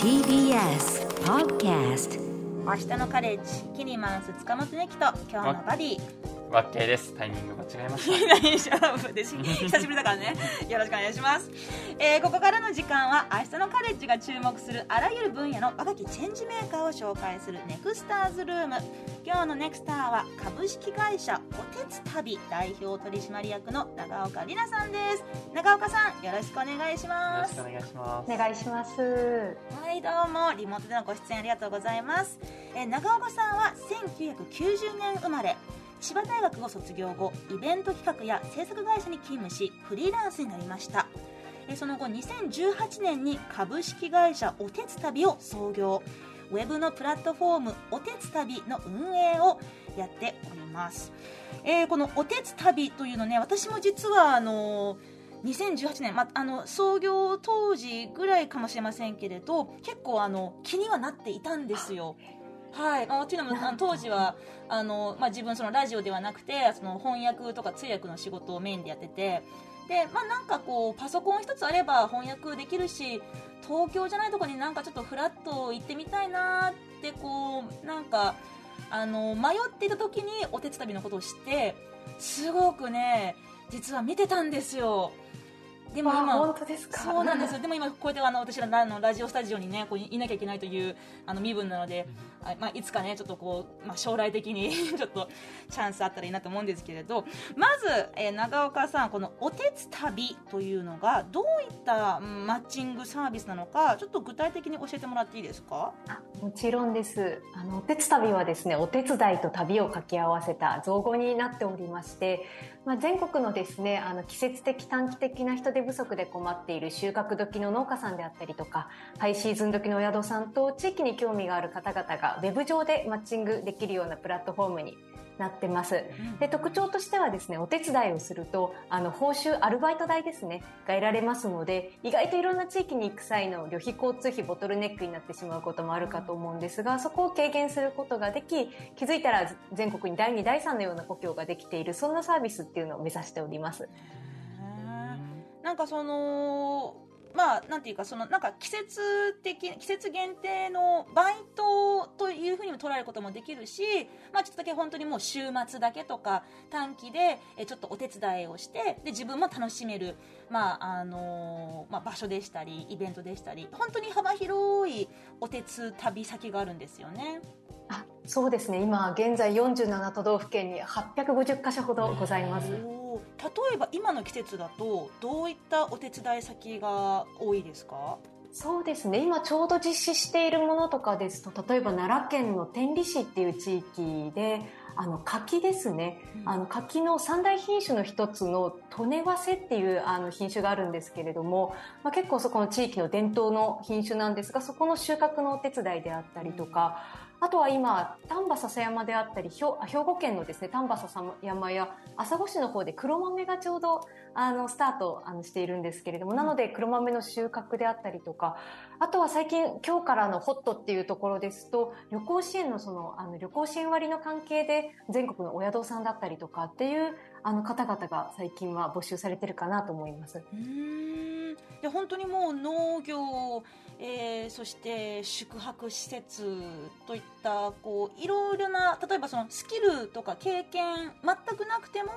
TBS Podcast 明日のカレッジキニマンス塚本ネキと今日のバディ。わっけです。タイミング間違えまし 大丈夫です。久しぶりだからね。よろしくお願いします、えーここからの時間は明日のカレッジが注目するあらゆる分野の若きチェンジメーカーを紹介するネクスターズルーム。今日のネクスターは株式会社おてつ旅代表取締役の長岡里奈さんです。長岡さんよろしくお願いしたよます。ろしくお願いします。お願いします。はいどうも。リモートでのご出演ありがとうございます、えー長岡さんは1990年生まれ千葉大学を卒業後イベント企画や制作会社に勤務しフリーランスになりました。えその後2018年に株式会社おてつ旅を創業。ウェブのプラットフォームおてつ旅の運営をやっております、えーこのおてつ旅というのね私も実はあの2018年、ま、あの創業当時ぐらいかもしれませんけれど結構あの気にはなっていたんですよ。はい、あというの当時はあの、まあ、自分そのラジオではなくてその翻訳とか通訳の仕事をメインでやっててで、まあ、なんかこうパソコン一つあれば翻訳できるし東京じゃないところになんかちょっとフラッと行ってみたいなってこうなんかあの迷っていた時にお手伝いのことを知ってすごくね実は見てたんですよ。でもあ今本当ですか？そうなんですよでも今こうやってあの私らあのラジオスタジオにねこういいなきゃいけないというあの身分なので、あまあ、いつかねちょっとこう、まあ、将来的に ちょっとチャンスあったらいいなと思うんですけれどまず、えー長岡さんこのおてつ旅というのがどういったマッチングサービスなのかちょっと具体的に教えてもらっていいですか？あもちろんです。あのおてつ旅はですね、お手伝いと旅を掛け合わせた造語になっておりまして、まあ、全国のですね、あの季節的短期的な人手不足で困っている収穫時の農家さんであったりとか、ハイシーズン時のお宿さんと地域に興味がある方々がウェブ上でマッチングできるようなプラットフォームになってます。で特徴としてはですねお手伝いをするとあの報酬アルバイト代ですねが得られますので意外といろんな地域に行く際の旅費交通費ボトルネックになってしまうこともあるかと思うんですがそこを軽減することができ気づいたら全国に第2第3のような故郷ができているそんなサービスっていうのを目指しております。なんかそのまあなんていうかそのなんか季節的季節限定のバイトというふうにも捉えることもできるし、まあちょっとだけ本当にもう週末だけとか短期でえちょっとお手伝いをしてで自分も楽しめるまああのまあ場所でしたりイベントでしたり本当に幅広いお手伝旅先があるんですよね。あそうですね今現在47都道府県に850カ所ほどございます。例えば今の季節だとどういったお手伝い先が多いですか？そうですね今ちょうど実施しているものとかですと例えば奈良県の天理市っていう地域であの柿ですね、うん。あの柿の三大品種の一つの利根早生っていうあの品種があるんですけれども、まあ、結構そこの地域の伝統の品種なんですがそこの収穫のお手伝いであったりとか、あとは今丹波篠山であったり兵庫県のですね丹波篠山や朝来市の方で黒豆がちょうどあのスタートあのしているんですけれども、なので黒豆の収穫であったりとかあとは最近今日からのホットっていうところですと旅行支援のそのあの旅行支援割の関係で全国のお宿さんだったりとかっていうあの方々が最近は募集されてるかなと思います。うーんで本当にもう農業、えーそして宿泊施設といったこういろいろな例えばそのスキルとか経験全くなくても、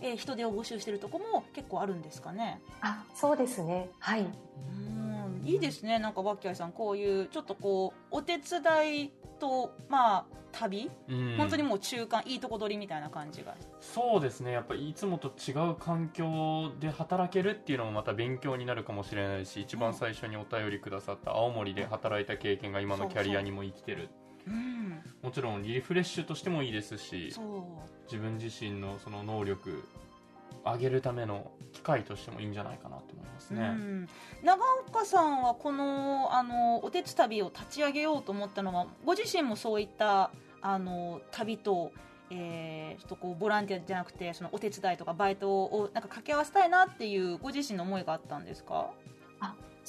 えー人手を募集しているとこも結構あるんですかね？あ、そうですね。はい。うんいいですね。なんかバッキャイさんこういうちょっとこうお手伝いとまあ旅、うん。本当にもう中間いいとこ取りみたいな感じが。そうですね。やっぱいつもと違う環境で働けるっていうのもまた勉強になるかもしれないし一番最初にお便りくださった青森で働いた経験が今のキャリアにも生きてる。うん。もちろんリフレッシュとしてもいいですし自分自身のその能力上げるための機会としてもいいんじゃないかなと思いますね、うん、長岡さんはこのあのおてつ旅を立ち上げようと思ったのはご自身もそういったあの旅と、えーちょっとこうボランティアじゃなくてそのお手伝いとかバイトをなんか掛け合わせたいなっていうご自身の思いがあったんですか？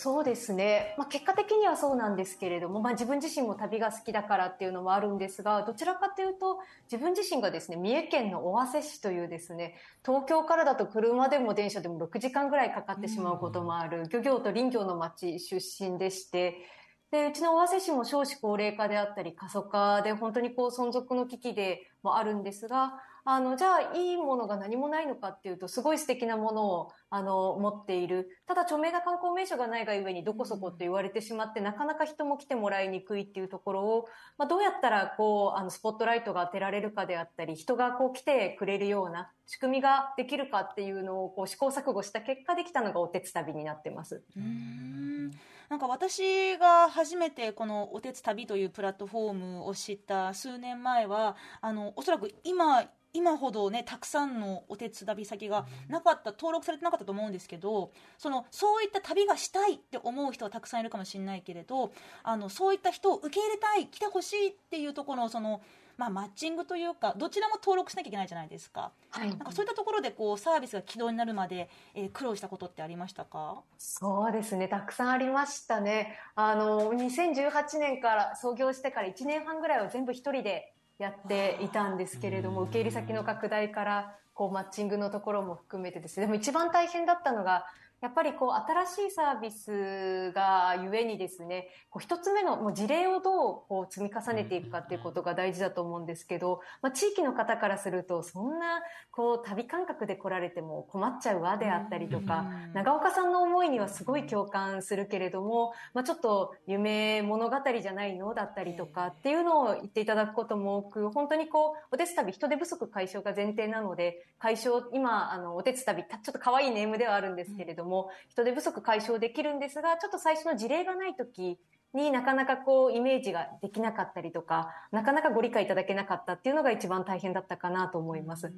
そうですね、まあ、結果的にはそうなんですけれども、まあ、自分自身も旅が好きだからっていうのもあるんですがどちらかというと自分自身がですね三重県の尾鷲市というですね東京からだと車でも電車でも6時間ぐらいかかってしまうこともある、漁業と林業の町出身でしてでうちの尾鷲市も少子高齢化であったり過疎化で本当にこう存続の危機でもあるんですがあの、じゃあいいものが何もないのかっていうと、すごい素敵なものを、あの、持っている。ただ著名な観光名所がないがゆえにどこそこって言われてしまって、なかなか人も来てもらいにくいっていうところを、まあ、どうやったらこう、あの、スポットライトが当てられるかであったり、人がこう来てくれるような仕組みができるかっていうのをこう試行錯誤した結果できたのがおてつ旅になってます。うんなんか私が初めてこのおてつ旅というプラットフォームを知った数年前は、あの、おそらく今今ほどねたくさんのお手伝い先がなかった登録されてなかったと思うんですけどそのそういった旅がしたいって思う人はたくさんいるかもしれないけれどあのそういった人を受け入れたい来てほしいっていうところのそのまあ、マッチングというかどちらも登録しなきゃいけないじゃないですか,、はい、なんかそういったところでこうサービスが起動になるまで、えー、苦労したことってありましたか？そうですね。たくさんありましたね。あの2018年から創業してから1年半ぐらいは全部一人でやっていたんですけれども受け入れ先の拡大からこうマッチングのところも含めてですね。でも一番大変だったのがやっぱりこう新しいサービスがゆえにですね、こう一つ目のもう事例をどうこう積み重ねていくかっていうことが大事だと思うんですけど、まあ、地域の方からするとそんなこう旅感覚で来られても困っちゃうわであったりとか、長岡さんの思いにはすごい共感するけれども、まあ、ちょっと夢物語じゃないのだったりとかっていうのを言っていただくことも多く、本当にこう、お手つ旅人手不足解消が前提なので、解消、今、あの、お手つ旅、ちょっと可愛いネームではあるんですけれども、も人手不足解消できるんですが、ちょっと最初の事例がない時になかなかこうイメージができなかったりとか、なかなかご理解いただけなかったっていうのが一番大変だったかなと思います。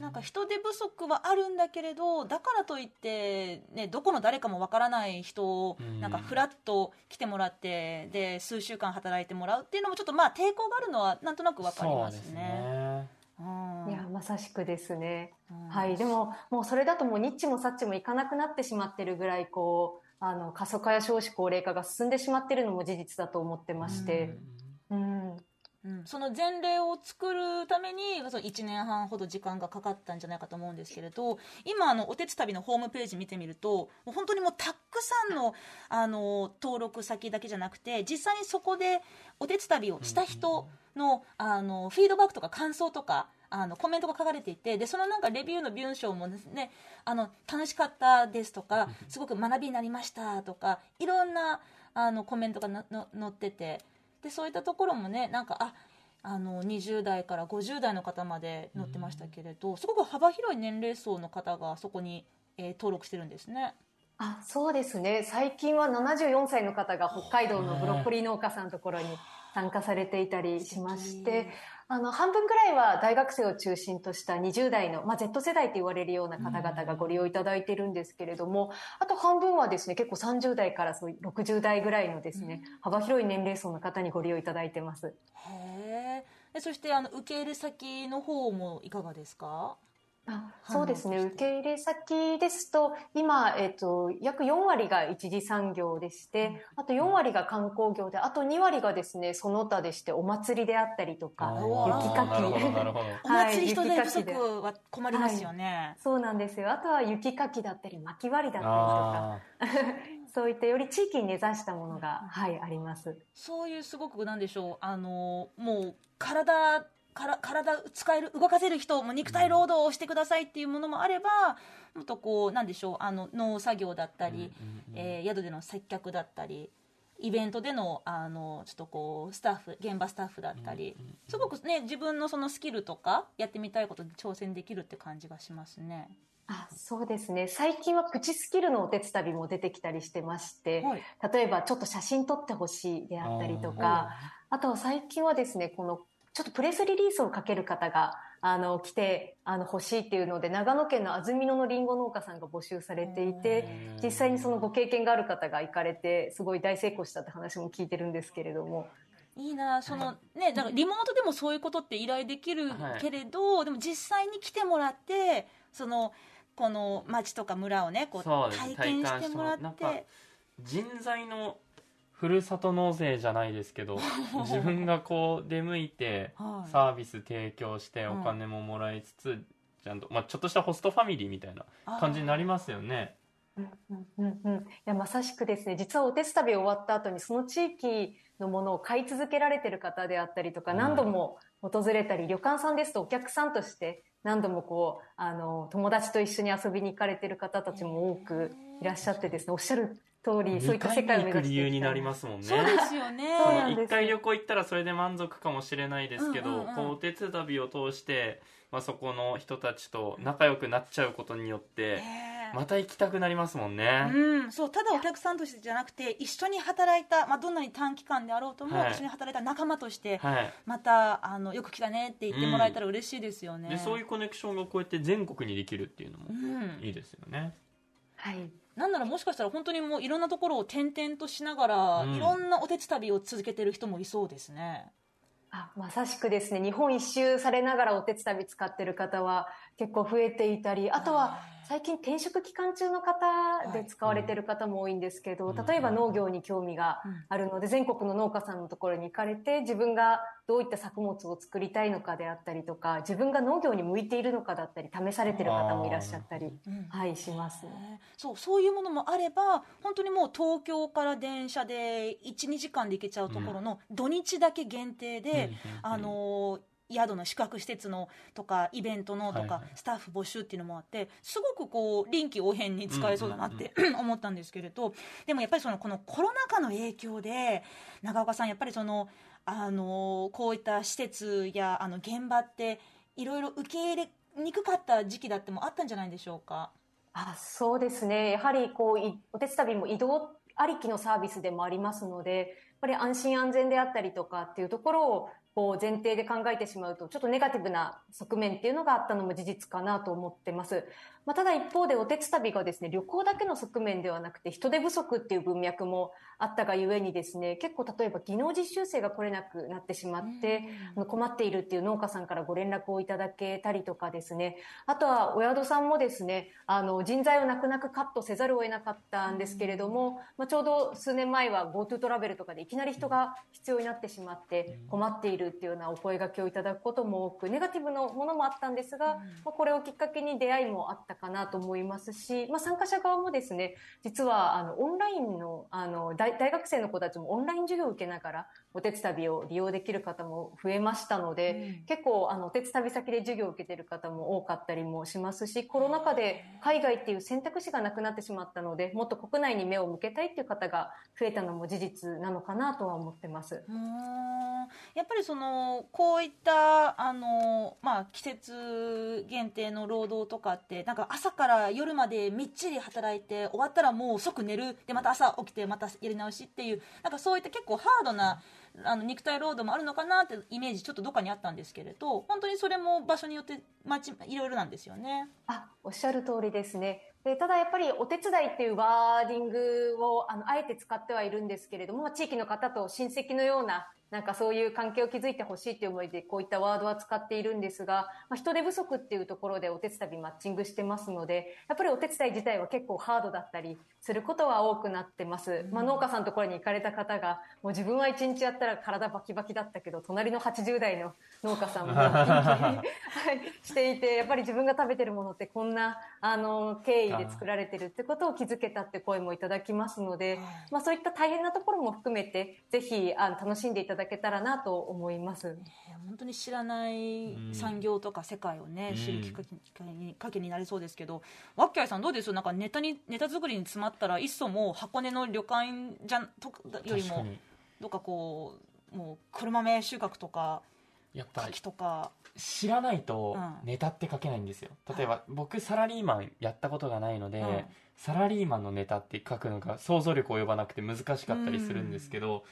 なんか人手不足はあるんだけれどだからといって、ね、どこの誰かもわからない人をなんかフラッと来てもらってで数週間働いてもらうっていうのもちょっとまあ抵抗があるのはなんとなくわかりますね。いやまさしくですね、はい、でももうそれだともうニッチもサッチもいかなくなってしまってるぐらいこうあの過疎化や少子高齢化が進んでしまってるのも事実だと思ってまして、うん、うん、その前例を作るためにその1年半ほど時間がかかったんじゃないかと思うんですけれど今あのおてつたびのホームページ見てみるともう本当にもうたくさんのあの登録先だけじゃなくて実際にそこでおてつたびをした人のあのフィードバックとか感想とかあのコメントが書かれていてでそのなんかレビューの文章もですねあの楽しかったですとか すごく学びになりましたとかいろんなあのコメントがの載っててでそういったところもねなんかああの20代から50代の方まで載ってましたけれど、すごく幅広い年齢層の方がそこに、えー、登録してるんですね。あそうですね。最近は74歳の方が北海道のブロッコリー農家さんのところに参加されていたりしましてあの、半分ぐらいは大学生を中心とした20代の、まあ、Z 世代と言われるような方々がご利用いただいているんですけれども、あと半分はですね、結構30代からそう60代ぐらいのですね、幅広い年齢層の方にご利用いただいてます。へえ。そして、あの、受け入れ先の方もいかがですか？あそうですね。受け入れ先ですと今、えーと、約4割が一次産業でして、あと4割が観光業であと2割がですねその他でしてお祭りであったりとか雪かき。お祭り人手不足は困りますよね、はい、そうなんですよ。あとは雪かきだったり薪割りだったりとか。そういったより地域に根ざしたものが、はい、あります。そういうすごくなんでしょうあのもう体から体使える動かせる人も肉体労働をしてくださいっていうものもあればもっとこうなんでしょうあの農作業だったり、えー、宿での接客だったりイベントでのあのちょっとこうスタッフ現場スタッフだったりすごくね自分のそのスキルとかやってみたいことに挑戦できるって感じがしますね。あそうですね。最近はプチスキルのお手伝いも出てきたりしてまして、はい、例えばちょっと写真撮ってほしいであったりとかあとは最近はですねこのちょっとプレスリリースをかける方が、あの、来て、あの、欲しいっていうので、長野県の安曇野のりんご農家さんが募集されていて、実際にそのご経験がある方が行かれて、すごい大成功したって話も聞いてるんですけれども。いいなその、はい、ねだからリモートでもそういうことって依頼できるけれど、はい、でも実際に来てもらってそのこの町とか村をねこう体験してもらって。人材のふるさと納税じゃないですけど 自分がこう出向いてはい。サービス提供してうんお金ももらいつつちゃんと、まあ、ちょっとしたホストファミリーみたいな感じになりますよね。うんうんうんうん。いやまさしくですね。実はおてつたび終わった後にその地域のものを買い続けられてる方であったりとか、うん何度も訪れたり旅館さんですとお客さんとして何度もこうあの友達と一緒に遊びに行かれてる方たちも多くいらっしゃってですねおっしゃる通りそうい2った世回界を目指してに行く理由になりますすもんね。そうですよね。一回旅行行ったらそれで満足かもしれないですけど、うんうんうん。こうお手伝いを通して、まあ、そこの人たちと仲良くなっちゃうことによってまた行きたくなりますもんね。うん、そうただお客さんとしてじゃなくて一緒に働いた、まあ、どんなに短期間であろうとも、はい。一緒に働いた仲間としてはい。またあのよく来たねって言ってもらえたら嬉しいですよね、でそういうコネクションがこうやって全国にできるっていうのもうん。いいですよね。はい。なんならもしかしたら本当にもういろんなところを転々としながら、うん。いろんなお手伝い旅を続けてる人もいそうですね。あまさしくですね。日本一周されながらお手伝い使ってる方は結構増えていたりあとは最近転職期間中の方で使われてる方も多いんですけど、はい例えば農業に興味がうん。あるので全国の農家さんのところに行かれて自分がどういった作物を作りたいのかであったりとか自分が農業に向いているのかだったり試されてる方もいらっしゃったり。うん。はいします。ねそうそういうものもあれば本当にもう東京から電車で12時間で行けちゃうところの土日だけ限定で、あの宿の宿泊施設のとかイベントのとか、スタッフ募集っていうのもあってすごくこう臨機応変に使えそうだなって、思ったんですけれどでもやっぱりそのこのコロナ禍の影響で長岡さんやっぱりそのあのこういった施設やあの現場っていろいろ受け入れにくかった時期だってもあったんじゃないでしょうか？あそうですね。やはりこういお手伝いも移動ありきのサービスでもありますのでやっぱり安心安全であったりとかっていうところをこう前提で考えてしまうとちょっとネガティブな側面っていうのがあったのも事実かなと思ってます。まあ、ただ一方でお手伝いがですね旅行だけの側面ではなくて人手不足っていう文脈もあったがゆえにですね結構例えば技能実習生が来れなくなってしまって、あの困っているっていう農家さんからご連絡をいただけたりとかですね。あとはお宿さんもですねあの人材を泣く泣くカットせざるを得なかったんですけれども、まあ、ちょうど数年前は GoTo トラベルとかでいきなり人が必要になってしまって困っているっていうようなお声掛けをいただくことも多くネガティブのものもあったんですが、まあ、これをきっかけに出会いもあったかなと思いますし、まあ、参加者側もですね実はあのオンラインのあの大大学生の子たちもオンライン授業を受けながらお手伝いを利用できる方も増えましたので、結構あのお手伝い先で授業を受けてる方も多かったりもしますしコロナ禍で海外っていう選択肢がなくなってしまったのでもっと国内に目を向けたいっていう方が増えたのも事実なのかなとは思ってます。やっぱりそのこういったあの、まあ、季節限定の労働とかってなんか朝から夜までみっちり働いて終わったらもう即寝るでまた朝起きてまたやり直しっていうなんかそういった結構ハードなあの肉体労働もあるのかなってイメージちょっとどっかにあったんですけれど本当にそれも場所によってまちいろいろなんですよね。あおっしゃる通りですねでただやっぱりお手伝いっていうワーディングをあのあえて使ってはいるんですけれども地域の方と親戚のようななんかそういう関係を築いてほしいという思いでこういったワードは使っているんですが、まあ、人手不足っていうところでお手伝いマッチングしてますのでやっぱりお手伝い自体は結構ハードだったりすることは多くなってます、まあ、農家さんのところに行かれた方がもう自分は一日やったら体バキバキだったけど隣の80代の農家さんも はいしていてやっぱり自分が食べてるものってこんなあの経緯で作られてるってことを気づけたって声もいただきますので、まあ、そういった大変なところも含めてぜひあの楽しんでいただけたらなと思います。えー本当に知らないうん。産業とか世界をね、うん。知るきっかけにきっかけになりそうですけどワッキャイさんどうです？なんかネタにネタ作りに詰まったらいっそもう箱根の旅館じゃんとかよりも確かに。どっかこうもう黒豆収穫とかやっぱ柿とか。知らないとうん。ネタって書けないんですよ。例えば僕サラリーマンやったことがないので、うんサラリーマンのネタって書くのが想像力及ばなくて難しかったりするんですけど、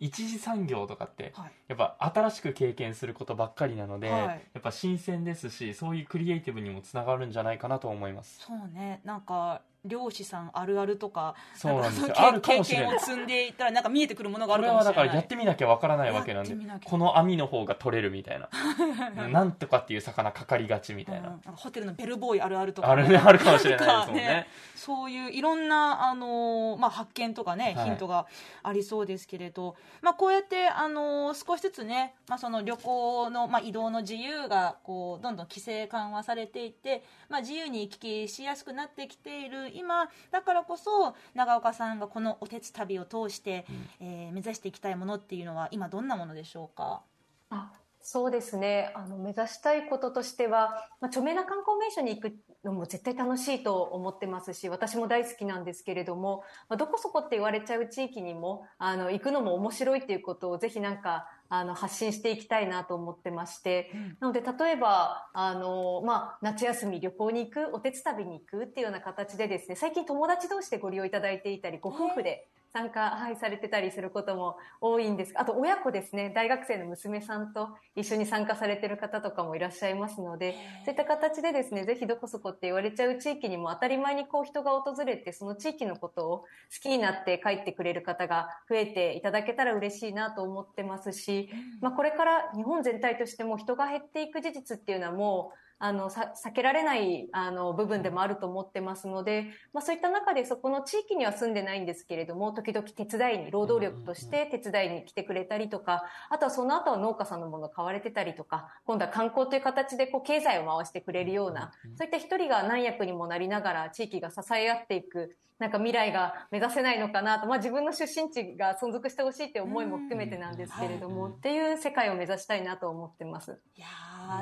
一次産業とかってはい。やっぱ新しく経験することばっかりなので、はい。やっぱ新鮮ですしそういうクリエイティブにもつながるんじゃないかなと思います。そうね。なんか漁師さんあるあるとかそうなんですよ。あるかもしれない。経験を積んでいったらなんか見えてくるものがあこれはだるかもしれない。からやってみなきゃわからないわけなんでこの網の方が取れるみたいな。なんとかっていう魚かかりがちみたいな、うんなホテルのベルボーイあるあるとかあるねあるかもしれないですもんね。なんかそういういろんな、あのーまあ、発見とかね、はい。ヒントがありそうですけれど、まあ、こうやって、あのー少しずつね、まあ、その旅行の、まあ、移動の自由がこうどんどん規制緩和されていって、まあ、自由に行き来しやすくなってきている今だからこそ長岡さんがこのおてつ旅を通して、えー目指していきたいものっていうのは今どんなものでしょうか？あそうですね。あの目指したいこととしては、まあ、著名な観光名所に行くのも絶対楽しいと思ってますし私も大好きなんですけれども、まあ、どこそこって言われちゃう地域にもあの行くのも面白いっていうことをぜひなんかあの発信していきたいなと思ってまして、うん。なので例えばあの、まあ、夏休み旅行に行くおてつ旅に行くっていうような形でですね最近友達同士でご利用いただいていたりご夫婦で参加、はい、されてたりすることも多いんです。あと親子ですね。大学生の娘さんと一緒に参加されてる方とかもいらっしゃいますのでそういった形でですねぜひどこそこって言われちゃう地域にも当たり前にこう人が訪れてその地域のことを好きになって帰ってくれる方が増えていただけたら嬉しいなと思ってますし、まあ、これから日本全体としても人が減っていく事実っていうのはもうあのさ避けられないあの部分でもあると思ってますので、まあ、そういった中でそこの地域には住んでないんですけれども時々手伝いに労働力として手伝いに来てくれたりとかあとはその後は農家さんのものを買われてたりとか今度は観光という形でこう経済を回してくれるようなそういった一人が何役にもなりながら地域が支え合っていくなんか未来が目指せないのかなと、まあ、自分の出身地が存続してほしいって思いも含めてなんですけれども、うんっていう世界を目指したいなと思ってます。いや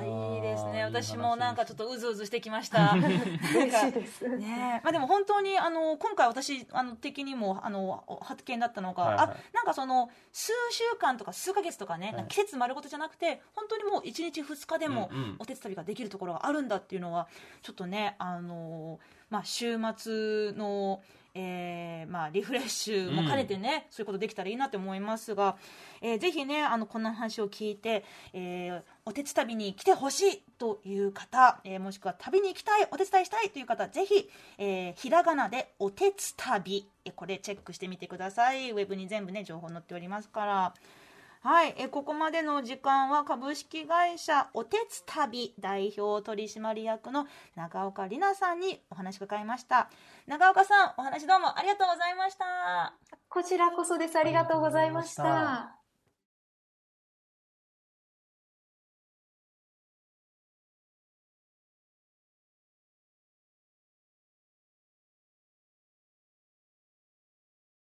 ーいいですね。私もなんかちょっとうずうずしてきました。嬉しいです。ねまあ、でも本当にあの今回私あの的にもあの発見だったのが、はいはい。あなんかその数週間とか数ヶ月とかね、い。なんか季節丸ごとじゃなくて本当にもう1日2日でもお手伝いができるところがあるんだっていうのはちょっとねあの、まあ、週末の、えーまあ、リフレッシュも兼ねてね、そういうことできたらいいなと思いますが、えーぜひねあのこの話を聞いて、えーお手伝い旅に来てほしいという方、えーもしくは旅に行きたいお手伝いしたいという方ぜひ、えーひらがなでおてつ旅えーこれチェックしてみてください。ウェブに全部ね情報載っておりますからはい、えここまでの時間は株式会社おてつ旅代表取締役の長岡里奈さんにお話伺いました長岡さんお話どうもありがとうございましたこちらこそです。ありがとうございました。